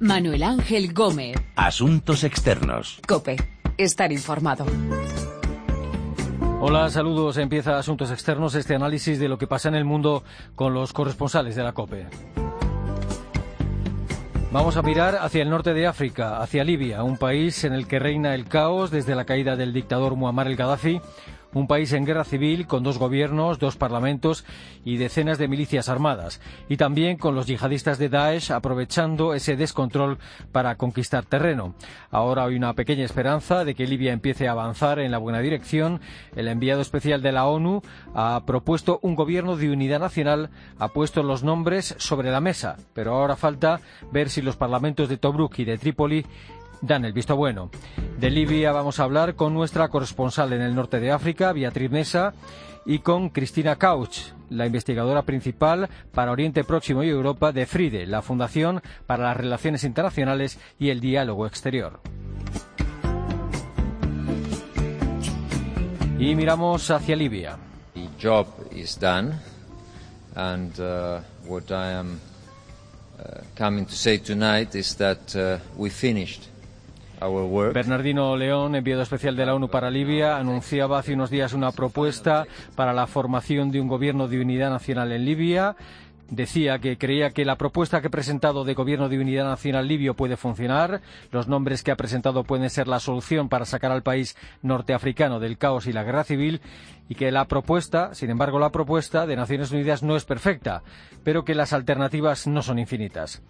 Manuel Ángel Gómez. Asuntos externos. Cope. Estar informado. Hola, saludos. Empieza Asuntos Externos, este análisis de lo que pasa en el mundo con los corresponsales de la COPE. Vamos a mirar hacia el norte de África, hacia Libia, un país en el que reina el caos desde la caída del dictador Muammar el Gaddafi, un país en guerra civil con dos gobiernos, dos parlamentos y decenas de milicias armadas, y también con los yihadistas de Daesh aprovechando ese descontrol para conquistar terreno. Ahora hay una pequeña esperanza de que Libia empiece a avanzar en la buena dirección. El enviado especial de la ONU ha propuesto un gobierno de unidad nacional, ha puesto los nombres sobre la mesa, pero ahora falta ver si los parlamentos de Tobruk y de Trípoli dan el visto bueno. De Libia vamos a hablar con nuestra corresponsal en el norte de África, Beatriz Mesa, y con Cristina Couch, la investigadora principal para Oriente Próximo y Europa de FRIDE, la Fundación para las Relaciones Internacionales y el Diálogo Exterior. Y miramos hacia Libia. The job is done, and uh, what I am uh, coming to say tonight is that uh, we finished Bernardino León, enviado especial de la ONU para Libia, anunciaba hace unos días una propuesta para la formación de un gobierno de unidad nacional en Libia. Decía que creía que la propuesta que ha presentado de Gobierno de Unidad Nacional Libio puede funcionar, los nombres que ha presentado pueden ser la solución para sacar al país norteafricano del caos y la guerra civil, y que la propuesta, sin embargo, la propuesta de Naciones Unidas no es perfecta, pero que las alternativas no son infinitas.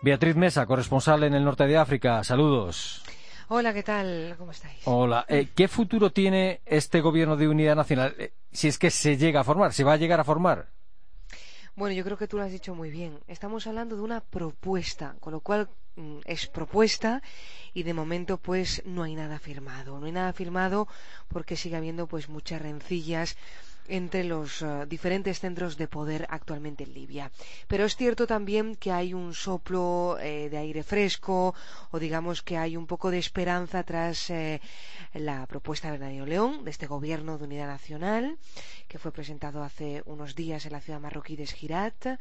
Beatriz Mesa, corresponsal en el norte de África. Saludos. Hola, ¿qué tal? ¿Cómo estáis? Hola. Eh, ¿Qué futuro tiene este gobierno de unidad nacional? Eh, si es que se llega a formar, ¿se va a llegar a formar? Bueno, yo creo que tú lo has dicho muy bien. Estamos hablando de una propuesta, con lo cual mm, es propuesta y de momento pues no hay nada firmado. No hay nada firmado porque sigue habiendo pues muchas rencillas entre los eh, diferentes centros de poder actualmente en Libia. Pero es cierto también que hay un soplo eh, de aire fresco o digamos que hay un poco de esperanza tras eh, la propuesta de Bernardino León de este gobierno de unidad nacional que fue presentado hace unos días en la ciudad marroquí de Esgirat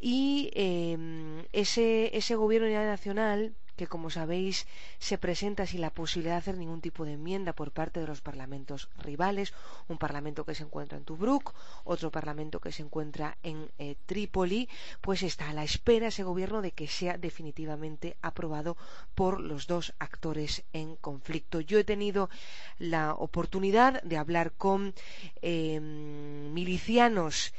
y ese, ese gobierno de unidad nacional que, como sabéis, se presenta sin la posibilidad de hacer ningún tipo de enmienda por parte de los parlamentos rivales, un parlamento que se encuentra en Tobruk, otro parlamento que se encuentra en eh, Trípoli, pues está a la espera ese gobierno de que sea definitivamente aprobado por los dos actores en conflicto. Yo he tenido la oportunidad de hablar con em, milicianos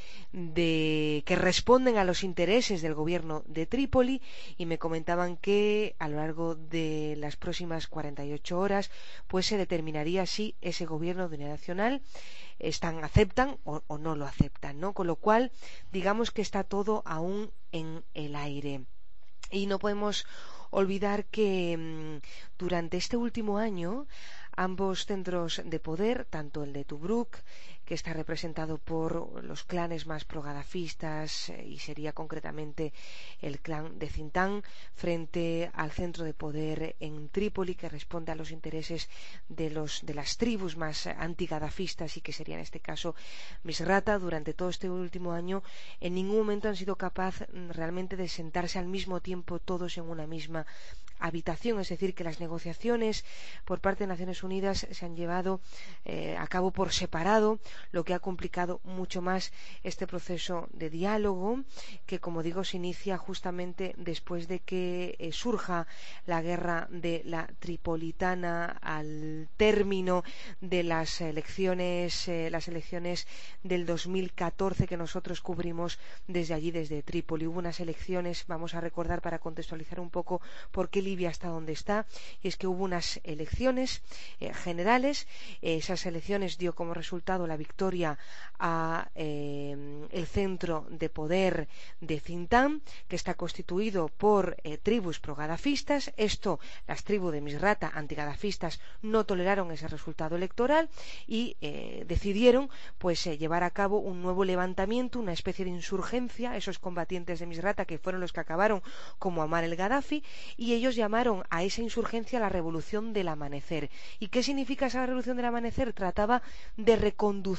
que responden a los intereses del gobierno de Trípoli y me comentaban que a lo largo de las próximas 48 horas, pues se determinaría si ese gobierno de unidad nacional están, aceptan o, no lo aceptan, ¿no? Con lo cual, digamos que está todo aún en el aire. Y no podemos olvidar que mm, durante este último año ambos centros de poder, tanto el de Tobruk que está representado por los clanes más progadafistas eh, y sería concretamente el clan de Cintán frente al centro de poder en Trípoli que responde a los intereses de, los, de las tribus más antigadafistas y que sería en este caso Misrata. Durante todo este último año en ningún momento han sido capaces mm, realmente de sentarse al mismo tiempo todos en una misma habitación, es decir, que las negociaciones por parte de Naciones Unidas se han llevado eh, a cabo por separado, lo que ha complicado mucho más este proceso de diálogo, que como digo se inicia justamente después de que eh, surja la guerra de la Tripolitana al término de las elecciones, eh, las elecciones del 2014 que nosotros cubrimos desde allí, desde Trípoli. Hubo unas elecciones, vamos a recordar para contextualizar un poco por qué Libia está donde está, y es que hubo unas elecciones eh, generales. esas elecciones dio como resultado la victoria a eh, el centro de poder de Cintán, que está constituido por eh, tribus progadafistas. Esto, las tribus de Misrata, antigadafistas, no toleraron ese resultado electoral y decidieron pues llevar a cabo un nuevo levantamiento, una especie de insurgencia, esos combatientes de Misrata que fueron los que acabaron como Amar el Gaddafi, y ellos llamaron a esa insurgencia la revolución del amanecer. ¿Y qué significa esa revolución del amanecer? Trataba de reconducir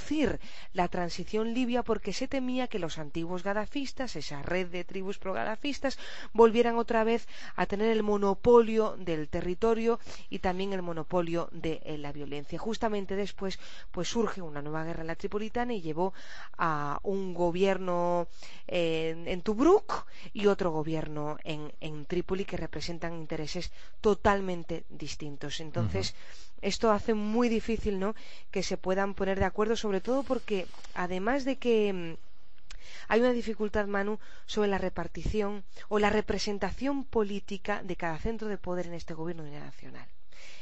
la transición libia porque se temía que los antiguos gadafistas, esa red de tribus pro-gadafistas, volvieran otra vez a tener el monopolio del territorio y también el monopolio de eh, la violencia. Justamente después pues surge una nueva guerra en la Tripolitana y llevó a un gobierno en, en Tobruk y otro gobierno en, en, Trípoli que representan intereses totalmente distintos. Entonces, uh -huh. esto hace muy difícil ¿no? que se puedan poner de acuerdo, sobre todo porque además de que mm, hay una dificultad, Manu, sobre la repartición o la representación política de cada centro de poder en este gobierno nacional.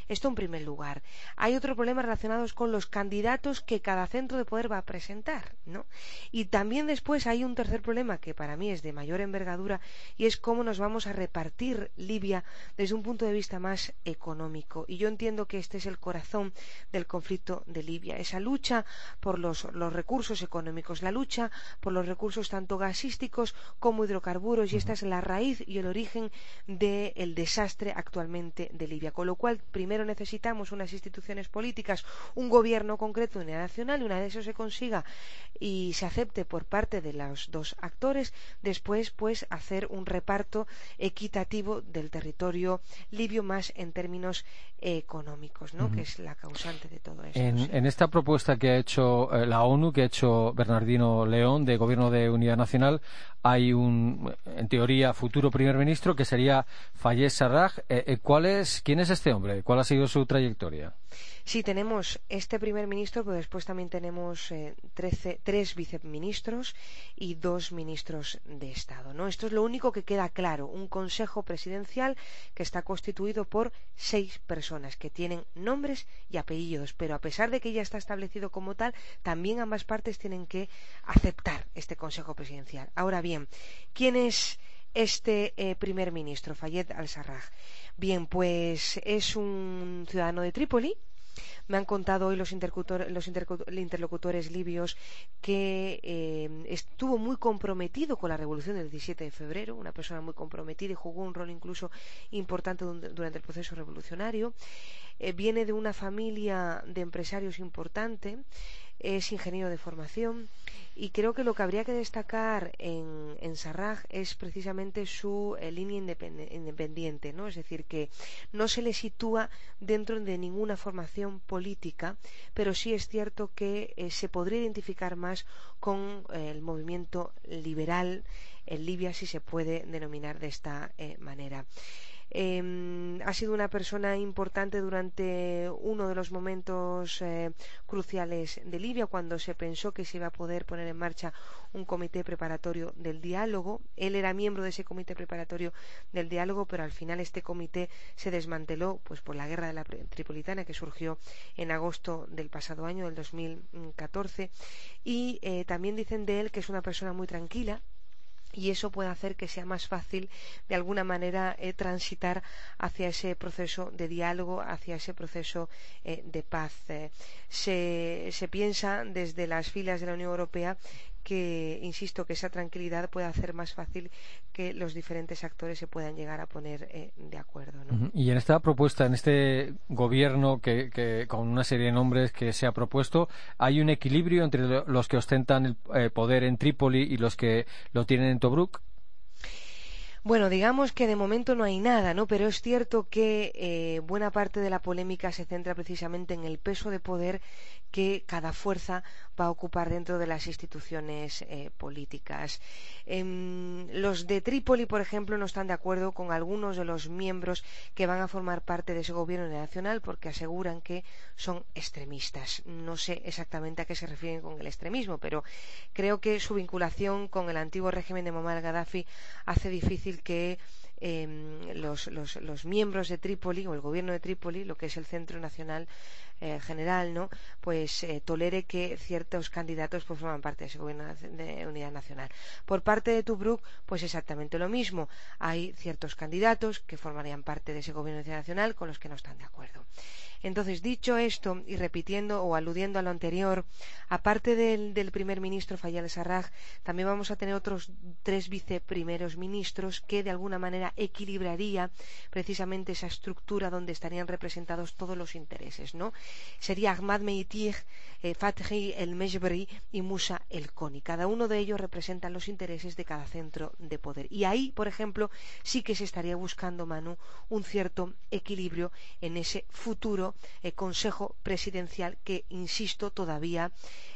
Esto en primer lugar. Hay otro problema relacionados con los candidatos que cada centro de poder va a presentar, ¿no? Y también después hay un tercer problema que para mí es de mayor envergadura y es cómo nos vamos a repartir Libia desde un punto de vista más económico. Y yo entiendo que este es el corazón del conflicto de Libia, esa lucha por los, los recursos económicos, la lucha por los recursos tanto gasísticos como hidrocarburos y esta es la raíz y el origen del desastre actualmente de Libia. Con lo cual, primero primero necesitamos unas instituciones políticas, un gobierno concreto de unidad nacional, y una vez eso se consiga y se acepte por parte de los dos actores, después pues hacer un reparto equitativo del territorio libio más en términos económicos, ¿no? Uh -huh. que es la causante de todo esto. En, ¿sí? en esta propuesta que ha hecho eh, la ONU, que ha hecho Bernardino León, de Gobierno de Unidad Nacional, hay un, en teoría, futuro primer ministro que sería Fayez Sarraj. Eh, eh, ¿cuál es, ¿Quién es este hombre? ¿Cuál ha sido su trayectoria? Sí, tenemos este primer ministro, pero después también tenemos eh, trece, tres viceministros y dos ministros de Estado. ¿no? Esto es lo único que queda claro. Un consejo presidencial que está constituido por seis personas que tienen nombres y apellidos, pero a pesar de que ya está establecido como tal, también ambas partes tienen que aceptar este consejo presidencial. Ahora bien, ¿quién es este eh, primer ministro, Fayed al-Sarraj? Bien, pues es un ciudadano de Trípoli. Me han contado hoy los, los interlocutores libios que eh, estuvo muy comprometido con la revolución del 17 de febrero, una persona muy comprometida y jugó un rol incluso importante durante el proceso revolucionario. Eh, viene de una familia de empresarios importante es ingeniero de formación y creo que lo que habría que destacar en, en Sarraj es precisamente su eh, línea independiente, ¿no? Es decir, que no se le sitúa dentro de ninguna formación política, pero sí es cierto que eh, se podría identificar más con eh, el movimiento liberal en Libia, si se puede denominar de esta manera. Eh, ha sido una persona importante durante uno de los momentos eh, cruciales de Libia, cuando se pensó que se iba a poder poner en marcha un comité preparatorio del diálogo. Él era miembro de ese comité preparatorio del diálogo, pero al final este comité se desmanteló pues, por la guerra de la Tripolitana que surgió en agosto del pasado año, del 2014. Y eh, también dicen de él que es una persona muy tranquila, y eso puede hacer que sea más fácil de alguna manera eh, transitar hacia ese proceso de diálogo, hacia ese proceso eh, de paz. Eh, se, se, piensa desde las filas de la Unión Europea que, insisto, que esa tranquilidad puede hacer más fácil que los diferentes actores se puedan llegar a poner eh, de acuerdo. ¿no? Y en esta propuesta, en este gobierno que, que, con una serie de nombres que se ha propuesto, hay un equilibrio entre los que ostentan el eh, poder en Trípoli y los que lo tienen en Tobruk. Bueno, digamos que de momento no hay nada, ¿no? Pero es cierto que eh, buena parte de la polémica se centra precisamente en el peso de poder que cada fuerza va a ocupar dentro de las instituciones eh, políticas. Eh, los de Trípoli, por ejemplo, no están de acuerdo con algunos de los miembros que van a formar parte de ese gobierno nacional porque aseguran que son extremistas. No sé exactamente a qué se refieren con el extremismo, pero creo que su vinculación con el antiguo régimen de Muammar Gaddafi hace difícil que eh, los, los, los, miembros de Trípoli o el gobierno de Trípoli, lo que es el Centro Nacional eh, General, ¿no? pues eh, tolere que ciertos candidatos pues, forman parte de ese gobierno de unidad nacional. Por parte de Tobruk, pues exactamente lo mismo. Hay ciertos candidatos que formarían parte de ese gobierno de unidad nacional con los que no están de acuerdo. Entonces, dicho esto y repitiendo o aludiendo a lo anterior, aparte del, del primer ministro Fayal Sarraj, también vamos a tener otros tres viceprimeros ministros que de alguna manera equilibraría precisamente esa estructura donde estarían representados todos los intereses, ¿no? Sería Ahmad Meitir, eh, el Mejbri y Musa el Koni. Cada uno de ellos representa los intereses de cada centro de poder. Y ahí, por ejemplo, sí que se estaría buscando, Manu, un cierto equilibrio en ese futuro Consejo Presidencial que, insisto, todavía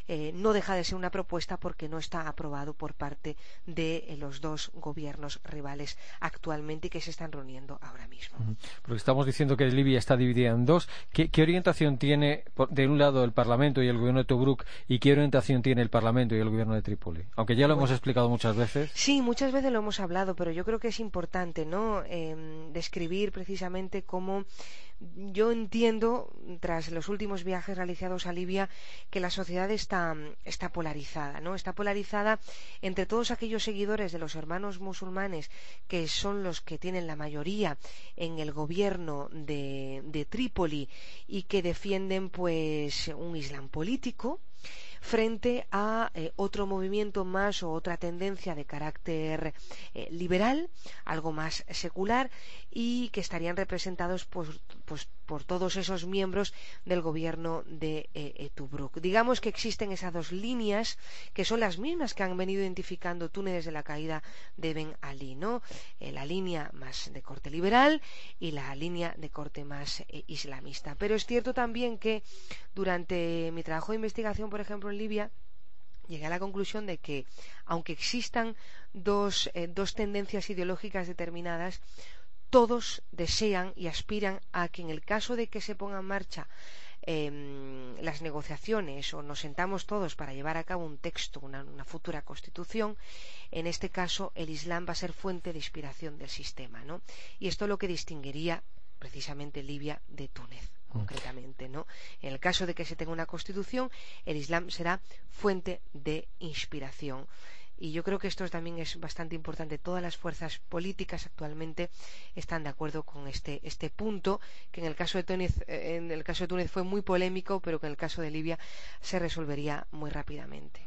eh, no deja de ser una propuesta porque no está aprobado por parte de eh, los dos gobiernos rivales actualmente y que se están reuniendo ahora mismo. Porque estamos diciendo que Libia está dividida en dos. ¿Qué, orientación tiene, de un lado, el Parlamento y el gobierno de Tobruk y qué orientación tiene el Parlamento y el gobierno de Trípoli? Aunque ya lo hemos explicado muchas veces. Sí, muchas veces lo hemos hablado, pero yo creo que es importante ¿no? Em, describir precisamente cómo yo entiendo, tras los últimos viajes realizados a Libia, que la sociedad está, está polarizada, ¿no? Está polarizada entre todos aquellos seguidores de los hermanos musulmanes que son los que tienen la mayoría en el gobierno de, de Trípoli y que defienden pues un islam político frente a eh, otro movimiento más o otra tendencia de carácter eh, liberal, algo más secular y que estarían representados pues, pues, por todos esos miembros del gobierno de eh, Tobruk. Digamos que existen esas dos líneas que son las mismas que han venido identificando Túnez desde la caída de Ben Ali, ¿no? la línea más de corte liberal y la línea de corte más islamista. Pero es cierto también que durante mi trabajo de investigación, por ejemplo, en Libia, llegué a la conclusión de que, aunque existan dos, eh, dos tendencias ideológicas determinadas, todos desean y aspiran a que en el caso de que se ponga en marcha em, las negociaciones o nos sentamos todos para llevar a cabo un texto, una, una, futura constitución, en este caso el Islam va a ser fuente de inspiración del sistema. ¿no? Y esto es lo que distinguiría precisamente Libia de Túnez concretamente, ¿no? En el caso de que se tenga una constitución, el Islam será fuente de inspiración y yo creo que esto también es bastante importante. Todas las fuerzas políticas actualmente están de acuerdo con este, este punto, que en el, caso de Túnez, eh, en el caso de Túnez fue muy polémico, pero que en el caso de Libia se resolvería muy rápidamente.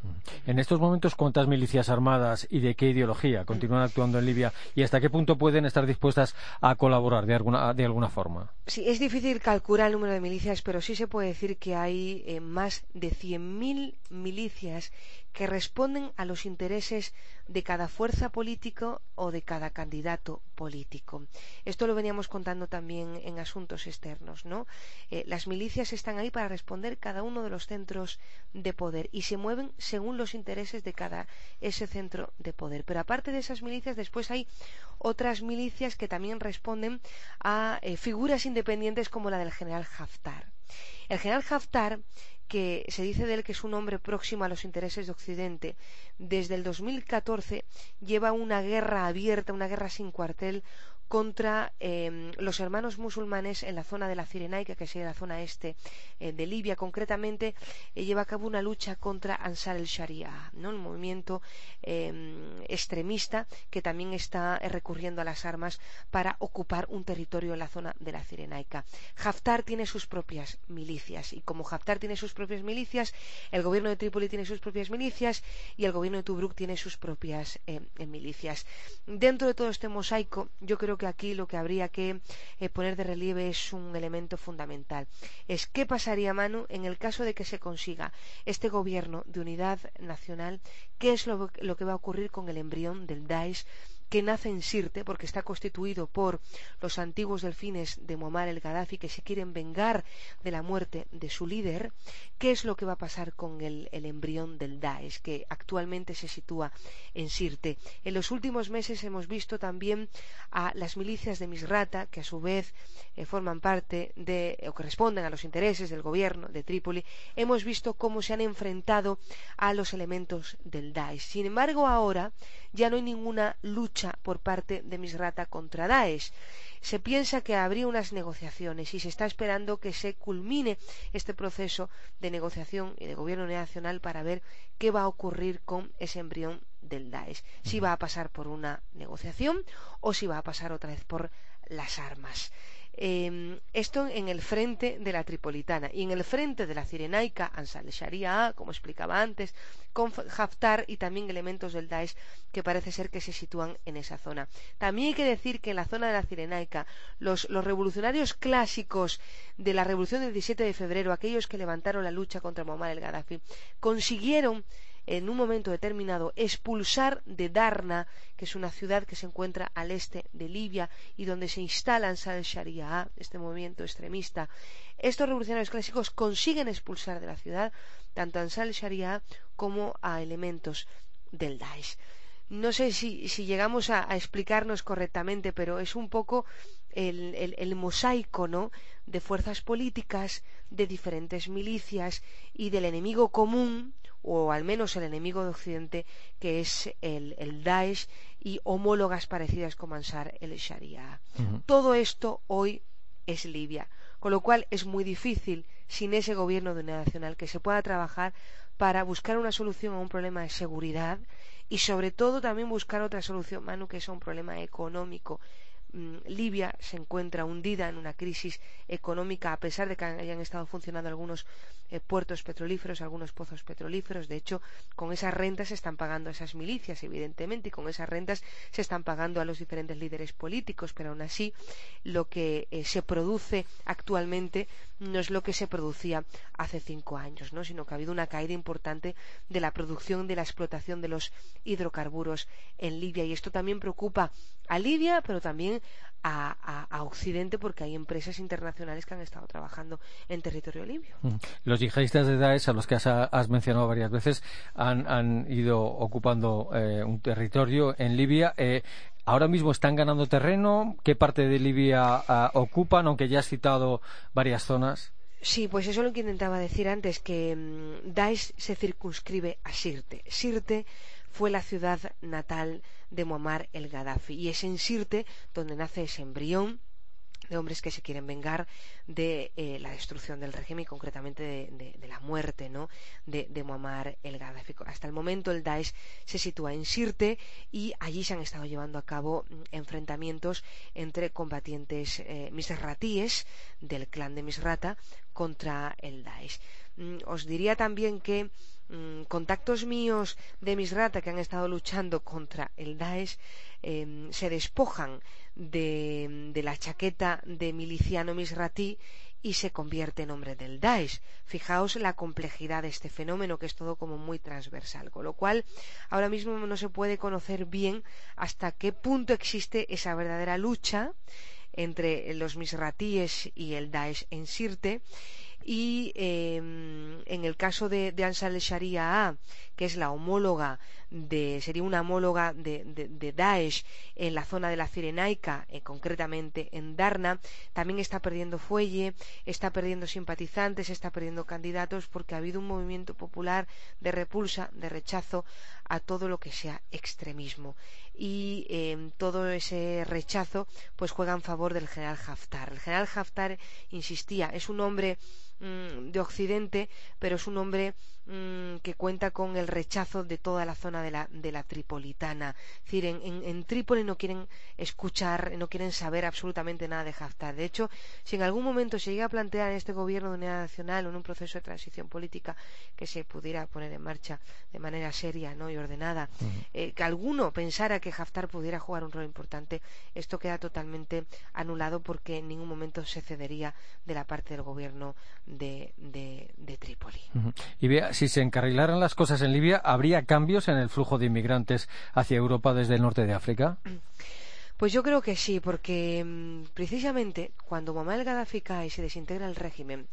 En estos momentos, ¿cuántas milicias armadas y de qué ideología continúan actuando en Libia y hasta qué punto pueden estar dispuestas a colaborar de alguna, de alguna forma? Sí, es difícil calcular el número de milicias, pero sí se puede decir que hay eh, más de 100.000 milicias que responden a los intereses de cada fuerza política o de cada candidato político. Esto lo veníamos contando también en asuntos externos, ¿no? Eh, las milicias están ahí para responder cada uno de los centros de poder y se mueven según los intereses de cada ese centro de poder. Pero aparte de esas milicias, después hay otras milicias que también responden a eh, figuras independientes como la del general Haftar. El general Haftar que se dice de él que es un hombre próximo a los intereses de Occidente, desde el 2014 lleva una guerra abierta, una guerra sin cuartel contra em, los hermanos musulmanes en la zona de la Cirenaica, que sería la zona este eh, de Libia. Concretamente, eh, lleva a cabo una lucha contra Ansar el-Sharia, ¿no? un movimiento em, extremista que también está eh, recurriendo a las armas para ocupar un territorio en la zona de la Cirenaica. Haftar tiene sus propias milicias y como Haftar tiene sus propias milicias, el gobierno de Trípoli tiene sus propias milicias y el gobierno de Tobruk tiene sus propias milicias. Dentro de todo este mosaico, yo creo que aquí lo que habría que eh, poner de relieve es un elemento fundamental. Es qué pasaría, Manu, en el caso de que se consiga este gobierno de unidad nacional, qué es lo, lo que va a ocurrir con el embrión del Daesh que nace en Sirte porque está constituido por los antiguos delfines de Muammar el Gaddafi que se quieren vengar de la muerte de su líder, ¿qué es lo que va a pasar con el, embrión del Daesh que actualmente se sitúa en Sirte? En los últimos meses hemos visto también a las milicias de Misrata que a su vez eh, forman parte de o que responden a los intereses del gobierno de Trípoli. Hemos visto cómo se han enfrentado a los elementos del Daesh. Sin embargo, ahora ya no hay ninguna lucha por parte de Misrata contra Daesh. Se piensa que habría unas negociaciones y se está esperando que se culmine este proceso de negociación y de gobierno nacional para ver qué va a ocurrir con ese embrión del Daesh. Si va a pasar por una negociación o si va a pasar otra vez por las armas. Em, esto en el frente de la Tripolitana y en el frente de la Cirenaica, Ansar Sharia, como explicaba antes, con Haftar y también elementos del Daesh que parece ser que se sitúan en esa zona. También hay que decir que en la zona de la Cirenaica, los, revolucionarios clásicos de la revolución del 17 de febrero, aquellos que levantaron la lucha contra Muammar el Gaddafi, consiguieron en un momento determinado expulsar de Darna, que es una ciudad que se encuentra al este de Libia y donde se instala Ansar Sharia, este movimiento extremista, estos revolucionarios clásicos consiguen expulsar de la ciudad tanto a Ansar Sharia como a elementos del Daesh. No sé si, llegamos a, explicarnos correctamente, pero es un poco el, el mosaico ¿no? de fuerzas políticas, de diferentes milicias y del enemigo común o al menos el enemigo de Occidente, que es el, el Daesh y homólogas parecidas como Ansar el Sharia. Todo esto hoy es Libia, con lo cual es muy difícil, sin ese gobierno de unidad nacional, que se pueda trabajar para buscar una solución a un problema de seguridad y sobre todo también buscar otra solución, Manu, que es un problema económico Mm, Libia se encuentra hundida en una crisis económica a pesar de que hayan estado funcionando algunos eh, puertos petrolíferos, algunos pozos petrolíferos. De hecho, con esas rentas se están pagando a esas milicias, evidentemente, y con esas rentas se están pagando a los diferentes líderes políticos, pero aún así lo que eh, se produce actualmente no es lo que se producía hace cinco años, ¿no? sino que ha habido una caída importante de la producción, de la explotación de los hidrocarburos en Libia. Y esto también preocupa a Libia, pero también a, Occidente porque hay empresas internacionales que han estado trabajando en territorio libio. Mm. Los yihadistas de Daesh, a los que has, mencionado varias veces, han, ido ocupando eh, un territorio en Libia. Eh, ahora mismo están ganando terreno. ¿Qué parte de Libia ah, ocupan? Aunque ya has citado varias zonas. Sí, pues eso es lo que intentaba decir antes, que mm, Daesh se circunscribe a Sirte. Sirte fue la ciudad natal de Muammar el Gaddafi. Y es en Sirte donde nace ese embrión de hombres que se quieren vengar de eh, la destrucción del régimen y concretamente de, la muerte ¿no? de, Muammar el Gaddafi. Hasta el momento el Daesh se sitúa en Sirte y allí se han estado llevando a cabo mm, enfrentamientos entre combatientes eh, misratíes del clan de Misrata contra el Daesh. Mm, os diría también que Mm, contactos míos de Misrata que han estado luchando contra el Daesh em, se despojan de, la chaqueta de miliciano misratí y se convierte en hombre del Daesh. Fijaos la complejidad de este fenómeno que es todo como muy transversal, con lo cual ahora mismo no se puede conocer bien hasta qué punto existe esa verdadera lucha entre los misratíes y el Daesh en Sirte y em, en el caso de, de Ansar al-Sharia A, que es la homóloga de, sería una homóloga de, de, Daesh en la zona de la Cirenaica, eh, concretamente en Darna, también está perdiendo fuelle, está perdiendo simpatizantes, está perdiendo candidatos porque ha habido un movimiento popular de repulsa, de rechazo a todo lo que sea extremismo. Y em, todo ese rechazo pues juega en favor del general Haftar. El general Haftar, insistía, es un hombre Mm, de Occidente, pero es un hombre mm, que cuenta con el rechazo de toda la zona de la, de la Tripolitana. Es decir, en, en, Trípoli no quieren escuchar, no quieren saber absolutamente nada de Haftar. De hecho, si en algún momento se llega a plantear en este gobierno de unidad nacional o en un proceso de transición política que se pudiera poner en marcha de manera seria ¿no? y ordenada, eh, que alguno pensara que Haftar pudiera jugar un rol importante, esto queda totalmente anulado porque en ningún momento se cedería de la parte del gobierno de, de, Trípoli. Y vea, si se encarrilaran las cosas en Libia, ¿habría cambios en el flujo de inmigrantes hacia Europa desde el norte de África? Pues yo creo que sí, porque mm, precisamente cuando Muammar Gaddafi cae y se desintegra el régimen,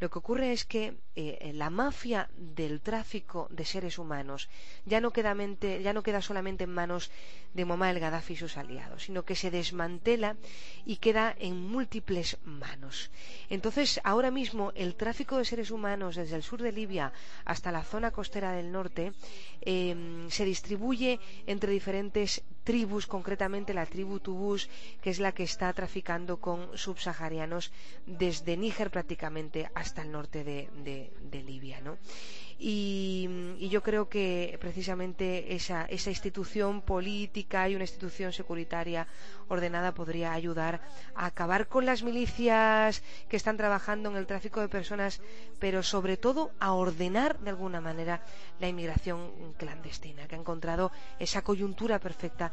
lo que ocurre es que eh, la mafia del tráfico de seres humanos ya no, queda ya no queda solamente en manos de Muammar el Gaddafi y sus aliados, sino que se desmantela y queda en múltiples manos. Entonces, ahora mismo, el tráfico de seres humanos desde el sur de Libia hasta la zona costera del norte em, se distribuye entre diferentes tribus, concretamente la tribu Tubús, que es la que está traficando con subsaharianos desde Níger prácticamente hasta el norte de, de Libia. ¿no? Y, yo creo que precisamente esa, esa institución política y una institución securitaria ordenada podría ayudar a acabar con las milicias que están trabajando en el tráfico de personas, pero sobre todo a ordenar de alguna manera la inmigración clandestina, que ha encontrado esa coyuntura perfecta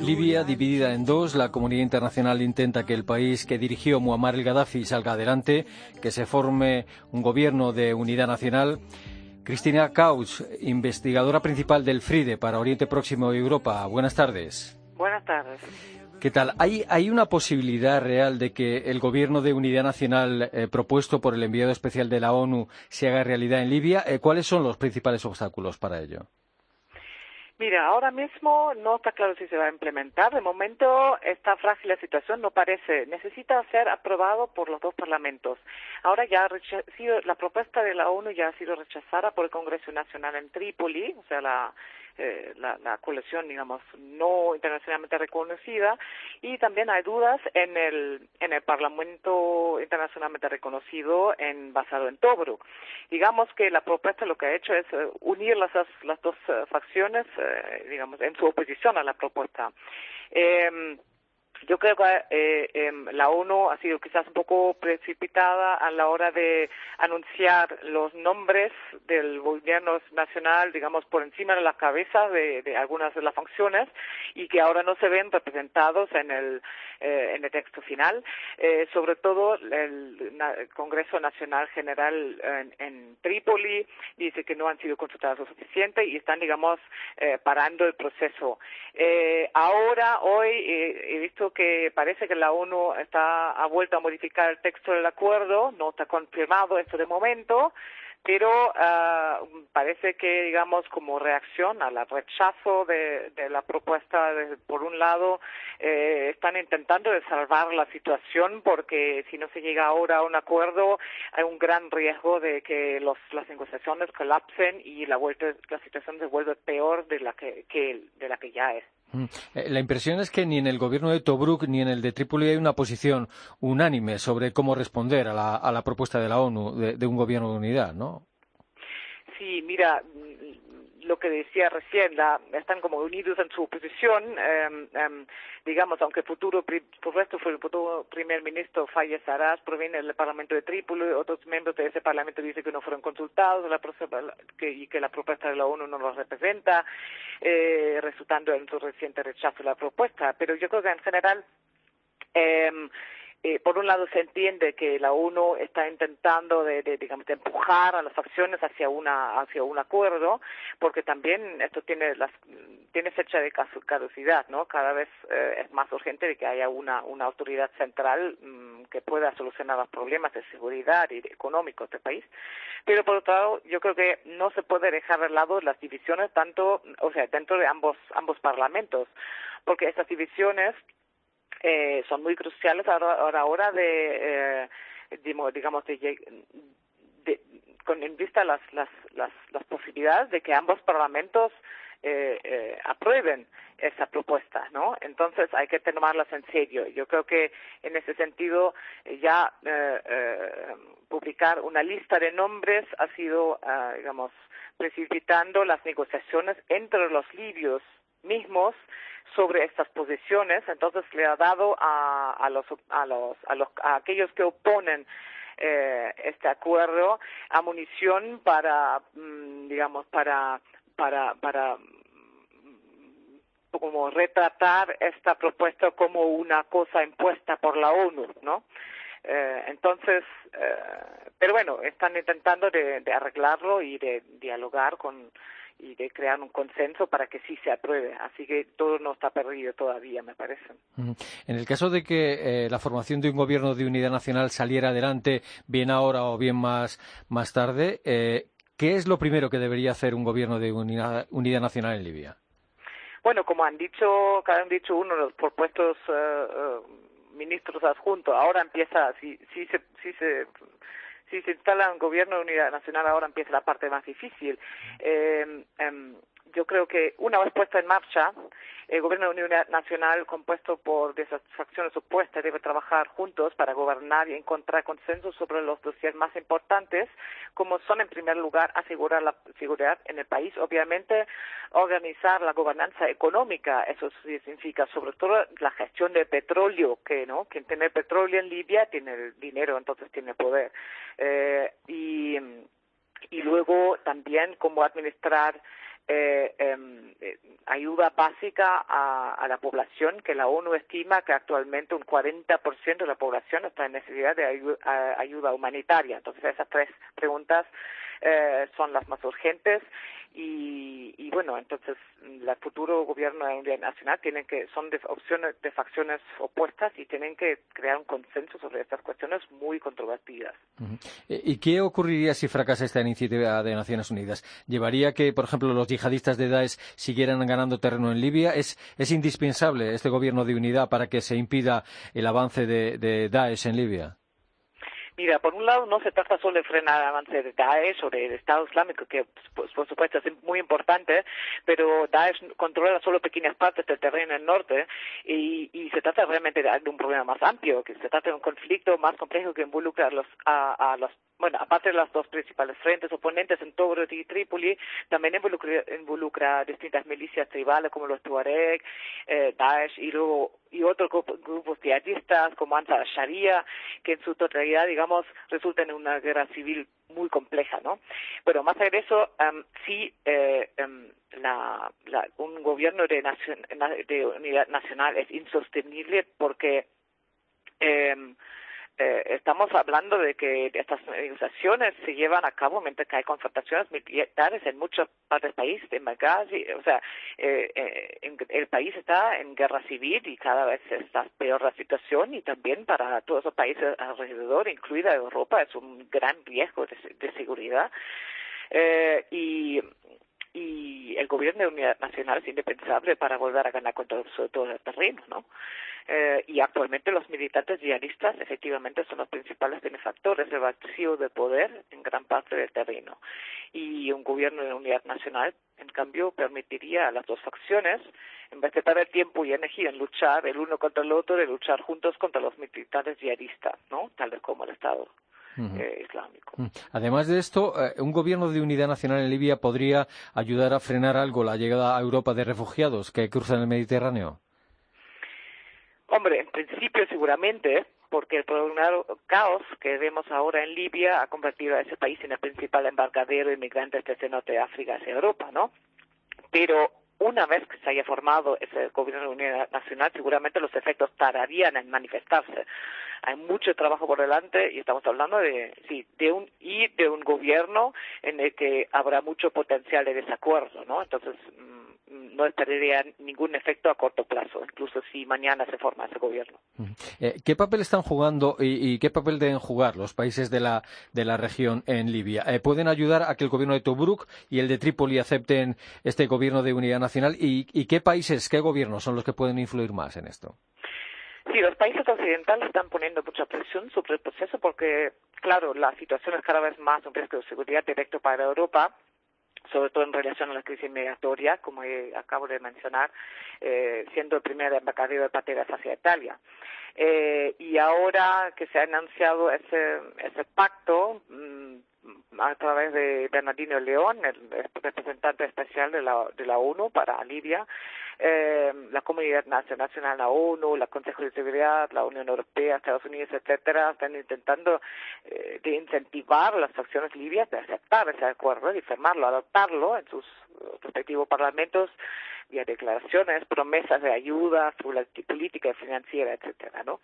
Libia dividida en dos, la comunidad internacional intenta que el país que dirigió Muammar el Gaddafi salga adelante, que se forme un gobierno de unidad nacional. Cristina Couch, investigadora principal del FRIDE para Oriente Próximo y Europa. Buenas tardes. Buenas tardes. ¿Qué tal? ¿Hay, ¿Hay, una posibilidad real de que el gobierno de unidad nacional eh, propuesto por el enviado especial de la ONU se haga realidad en Libia? Eh, ¿Cuáles son los principales obstáculos para ello? Mira, ahora mismo no está claro si se va a implementar. De momento, esta frágil situación no parece. Necesita ser aprobado por los dos parlamentos. Ahora ya ha sido, la propuesta de la ONU ya ha sido rechazada por el Congreso Nacional en Trípoli, o sea, la, eh, la, la, colección, digamos, no internacionalmente reconocida, y también hay dudas en el, en el Parlamento internacionalmente reconocido en, basado en Tobruk. Digamos que la propuesta lo que ha hecho es eh, unir las, las dos eh, facciones, digamos, en su oposición a la propuesta. Eh, yo creo que eh, em, la ONU ha sido quizás un poco precipitada a la hora de anunciar los nombres del gobierno nacional, digamos, por encima de la cabeza de, de algunas de las funciones y que ahora no se ven representados en el, eh, en el texto final. Eh, sobre todo el, Congreso Nacional General en, en, Trípoli dice que no han sido consultados lo suficiente y están, digamos, eh, parando el proceso. Eh, ahora, hoy, he visto que parece que la ONU está ha vuelto a modificar el texto del acuerdo, no está confirmado esto de momento, pero uh, parece que, digamos, como reacción al rechazo de, la propuesta, de, por un lado, eh, están intentando salvar la situación porque si no se llega ahora a un acuerdo hay un gran riesgo de que los, las negociaciones colapsen y la, vuelta, la situación se vuelva peor de la que, que de la que ya es. Mm. Eh, la impresión es que ni en el gobierno de Tobruk ni en el de Trípoli hay una posición unánime sobre cómo responder a la, propuesta de la ONU de un gobierno de unidad, ¿no? Sí, mira, lo que decía recién, la, están como unidos en su oposición, eh, digamos, aunque futuro, por resto fue el futuro primer ministro Fayez Sarraj proviene del Parlamento de Trípoli, otros miembros de ese Parlamento dicen que no fueron consultados que, y que la propuesta de la ONU no los representa, eh, resultando en su reciente rechazo de la propuesta. Pero yo creo que en general eh, eh, por un lado se entiende que la ONU está intentando de, digamos de empujar a las facciones hacia una hacia un acuerdo porque también esto tiene las tiene fecha de caducidad no cada vez eh, es más urgente de que haya una una autoridad central mmm, que pueda solucionar los problemas de seguridad y económicos del país. Pero por otro lado yo creo que no se puede dejar de lado las divisiones tanto o sea dentro de ambos ambos parlamentos porque estas divisiones eh, son muy cruciales a la hora de, eh, digamos, de, de, con en vista las, las, las, las posibilidades de que ambos parlamentos eh, eh, aprueben esa propuesta, ¿no? Entonces hay que tomarlas en serio. Yo creo que en ese sentido ya eh, eh, publicar una lista de nombres ha sido, uh, digamos, precipitando las negociaciones entre los libios mismos sobre estas posiciones, entonces le ha dado a, a, los, a, los, a, los, a aquellos que oponen eh, este acuerdo a munición para, mm, digamos, para, para, para mm, como retratar esta propuesta como una cosa impuesta por la ONU, ¿no? Eh, entonces, eh, pero bueno, están intentando de, de arreglarlo y de dialogar con y de crear un consenso para que sí se apruebe. Así que todo no está perdido todavía, me parece. En el caso de que eh, la formación de un gobierno de unidad nacional saliera adelante, bien ahora o bien más, más tarde, eh, ¿qué es lo primero que debería hacer un gobierno de unidad, unidad nacional en Libia? Bueno, como han dicho, cada han dicho uno de los propuestos uh, uh, ministros adjuntos, ahora empieza, si, si se, si se si se instala un gobierno de unidad nacional ahora empieza la parte más difícil. Eh, eh, yo creo que una vez puesta en marcha, el gobierno de unidad nacional compuesto por facciones opuestas debe trabajar juntos para gobernar y encontrar consenso sobre los dossiers más importantes, como son en primer lugar asegurar la seguridad en el país, obviamente organizar la gobernanza económica, eso significa sobre todo la gestión del petróleo, que no, quien tiene petróleo en Libia tiene el dinero, entonces tiene poder. Eh, y, y luego también cómo administrar eh, eh, ayuda básica a, a, la población, que la ONU estima que actualmente un 40% de la población está en necesidad de ayuda, ayuda humanitaria. Entonces, esas tres preguntas eh, son las más urgentes y, y bueno, entonces el futuro gobierno de unidad nacional tiene que son de opciones de facciones opuestas y tienen que crear un consenso sobre estas cuestiones muy controvertidas. ¿Y qué ocurriría si fracasa esta iniciativa de Naciones Unidas? ¿Llevaría que, por ejemplo, los yihadistas de Daesh siguieran ganando terreno en Libia? ¿Es, es indispensable este gobierno de unidad para que se impida el avance de Daesh en Libia? Mira, por un lado no se trata solo de frenar el avance de Daesh o del Estado Islámico, que pues, por supuesto es muy importante, pero Daesh controla solo pequeñas partes del terreno en el norte y, y se trata realmente de, un problema más amplio, que se trata de un conflicto más complejo que involucra a los, a los bueno, aparte de los dos principales frentes oponentes en Tobruk y Trípoli, también involucra, involucra distintas milicias tribales como los Tuareg, eh, Daesh y luego y otros grupos yihadistas como Ansar Sharia, que en su totalidad, digamos, resultan en una guerra civil muy compleja, ¿no? Pero más allá de eso, um, sí, eh, um, la, un gobierno de, nacion, de unidad nacional es insostenible porque eh, eh, estamos hablando de que estas negociaciones se llevan a cabo mientras que hay confrontaciones militares en muchas partes del país, en Benghazi, o sea, eh, eh, el país está en guerra civil y cada vez está peor la situación y también para todos los países alrededor, incluida Europa, es un gran riesgo de, de seguridad. Eh, y y el gobierno de unidad nacional es indispensable para volver a ganar control sobre todo el terreno, ¿no? Eh, y actualmente los militantes yihadistas efectivamente son los principales benefactores del vacío de poder en gran parte del terreno. Y un gobierno de unidad nacional, en cambio, permitiría a las dos facciones, en vez de perder tiempo y energía en luchar el uno contra el otro, de luchar juntos contra los militares yihadistas, ¿no? Tal vez como el Estado. Uh -huh. eh, islámico. Además de esto, eh, un gobierno de unidad nacional en Libia podría ayudar a frenar algo la llegada a Europa de refugiados que cruzan el Mediterráneo. Hombre, en principio seguramente, porque el prolongado caos que vemos ahora en Libia ha convertido a ese país en el principal embarcadero de inmigrantes desde el norte de África hacia Europa, ¿no? Pero una vez que se haya formado ese gobierno de unidad nacional, seguramente los efectos tardarían en manifestarse. Hay mucho trabajo por delante y estamos hablando de, sí, de un, y de un gobierno en el que habrá mucho potencial de desacuerdo, ¿no? Entonces, no esperaría ningún efecto a corto plazo, incluso si mañana se forma ese gobierno. Eh, ¿Qué papel están jugando y, y, qué papel deben jugar los países de la, de la región en Libia? Eh, ¿Pueden ayudar a que el gobierno de Tobruk y el de Trípoli acepten este gobierno de unidad nacional? ¿Y, y qué países, qué gobiernos son los que pueden influir más en esto? Sí, los países occidentales están poniendo mucha presión sobre el proceso porque, claro, la situación es cada vez más un riesgo de seguridad directo para Europa sobre todo en relación a la crisis migratoria, como acabo de mencionar, eh, siendo el primer embarcadero de pateras hacia Italia. Eh, y ahora que se ha anunciado ese, ese pacto mmm, a través de Bernardino León, el representante especial de la, de la ONU para Libia, eh, la Comunidad Nacional, la ONU, la Consejo de Seguridad, la Unión Europea, Estados Unidos, etcétera, están intentando eh, de incentivar las facciones libias de aceptar ese acuerdo y firmarlo, adoptarlo en sus respectivos parlamentos vía declaraciones, promesas de ayuda política financiera, etcétera, ¿no?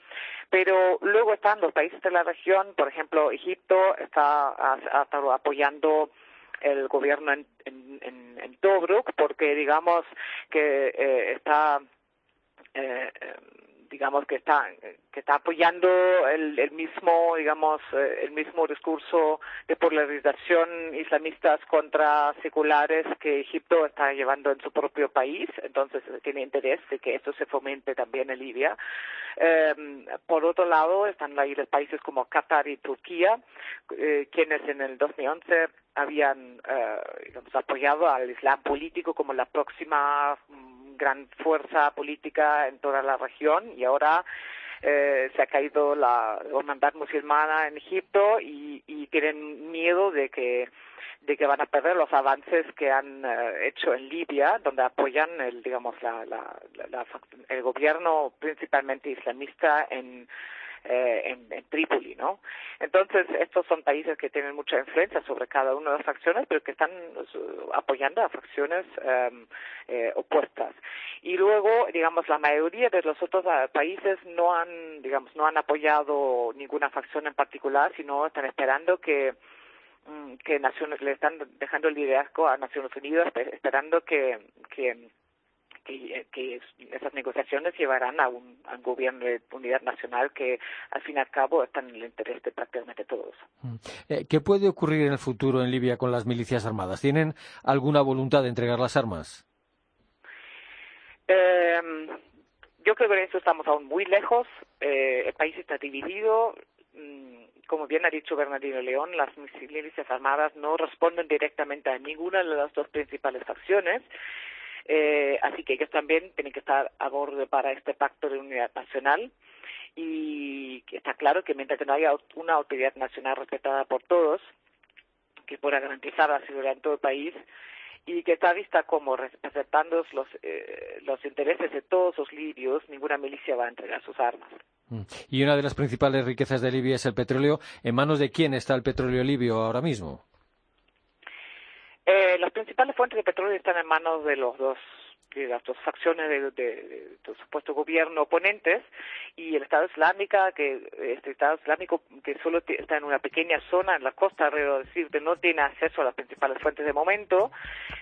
Pero luego están los países de la región, por ejemplo, Egipto está estado apoyando el gobierno en, en, en, Tobruk porque digamos que eh, está eh, digamos que está que está apoyando el, el mismo digamos eh, el mismo discurso de polarización islamistas contra seculares que Egipto está llevando en su propio país. Entonces tiene interés de que esto se fomente también en Libia. Eh, por otro lado están ahí los países como Qatar y Turquía eh, quienes en el 2011 habían eh, digamos, apoyado al Islam político como la próxima gran fuerza política en toda la región y ahora eh, se ha caído la hermandad musulmana en Egipto y, tienen miedo de que de que van a perder los avances que han eh, hecho en Libia, donde apoyan el, digamos, la, la, la, el gobierno principalmente islamista en eh, en, en, Trípoli, ¿no? Entonces, estos son países que tienen mucha influencia sobre cada una de las facciones, pero que están uh, apoyando a facciones um, eh, opuestas. Y luego, digamos, la mayoría de los otros uh, países no han, digamos, no han apoyado ninguna facción en particular, sino están esperando que mm, que naciones le están dejando el liderazgo a Naciones Unidas esperando que, que que, que esas negociaciones llevarán a un, a un, gobierno de unidad nacional que al fin y al cabo está en el interés de prácticamente todos. Mm. Eh, ¿Qué puede ocurrir en el futuro en Libia con las milicias armadas? ¿Tienen alguna voluntad de entregar las armas? Eh, yo creo que en eso estamos aún muy lejos. Eh, el país está dividido. Mm, como bien ha dicho Bernardino León, las milicias armadas no responden directamente a ninguna de las dos principales facciones eh, así que ellos también tienen que estar a borde para este pacto de unidad nacional y está claro que mientras que no haya una autoridad nacional respetada por todos, que pueda garantizar la seguridad en todo el país y que está vista como representando los, eh, los intereses de todos los libios, ninguna milicia va a entregar sus armas. Mm. Y una de las principales riquezas de Libia es el petróleo. ¿En manos de quién está el petróleo libio ahora mismo? Eh, las principales fuentes de petróleo están en manos de los dos las dos facciones de, supuesto gobierno oponentes y el Estado Islámico que este Estado Islámico que solo está en una pequeña zona en la costa alrededor decir que no tiene acceso a las principales fuentes de momento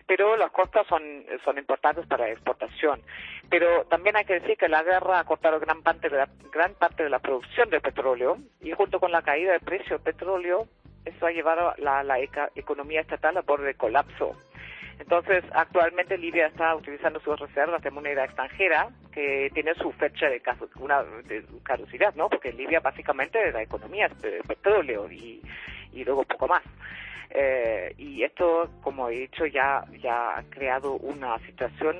pero las costas son son importantes para la exportación. Pero también hay que decir que la guerra ha cortado gran parte de la gran parte de la producción de petróleo y junto con la caída del precio del petróleo eso ha llevado la, la economía estatal a borde de colapso. Entonces, actualmente Libia está utilizando sus reservas de moneda extranjera que tiene su fecha de, una, de caducidad, ¿no? Porque Libia básicamente la economía es petróleo y, luego poco más. Eh, y esto, como he dicho, ya, ya ha creado una situación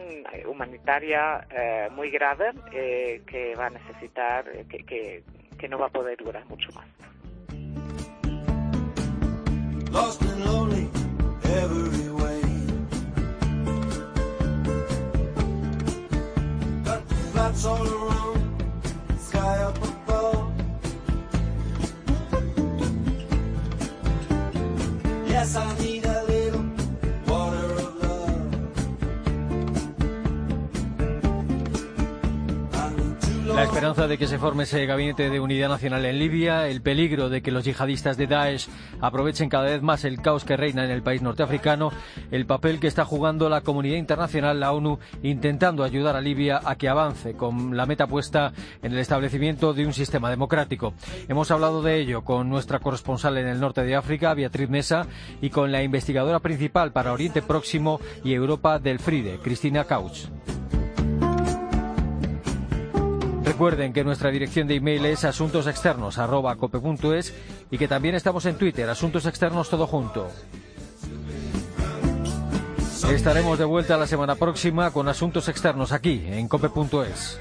humanitaria eh, muy grave eh, que va a necesitar, que, que, que no va a poder durar mucho más. Lost and lonely every way. Got all around, sky up above. Yes, I need La esperanza de que se forme ese gabinete de unidad nacional en Libia, el peligro de que los yihadistas de Daesh aprovechen cada vez más el caos que reina en el país norteafricano, el papel que está jugando la comunidad internacional, la ONU, intentando ayudar a Libia a que avance con la meta puesta en el establecimiento de un sistema democrático. Hemos hablado de ello con nuestra corresponsal en el norte de África, Beatriz Mesa, y con la investigadora principal para Oriente Próximo y Europa del FRIDE, Cristina Couch. Recuerden que nuestra dirección de email es asuntosexternos.cope.es y que también estamos en Twitter, Asuntos Externos Todo Junto. Estaremos de vuelta la semana próxima con Asuntos Externos aquí en cope.es.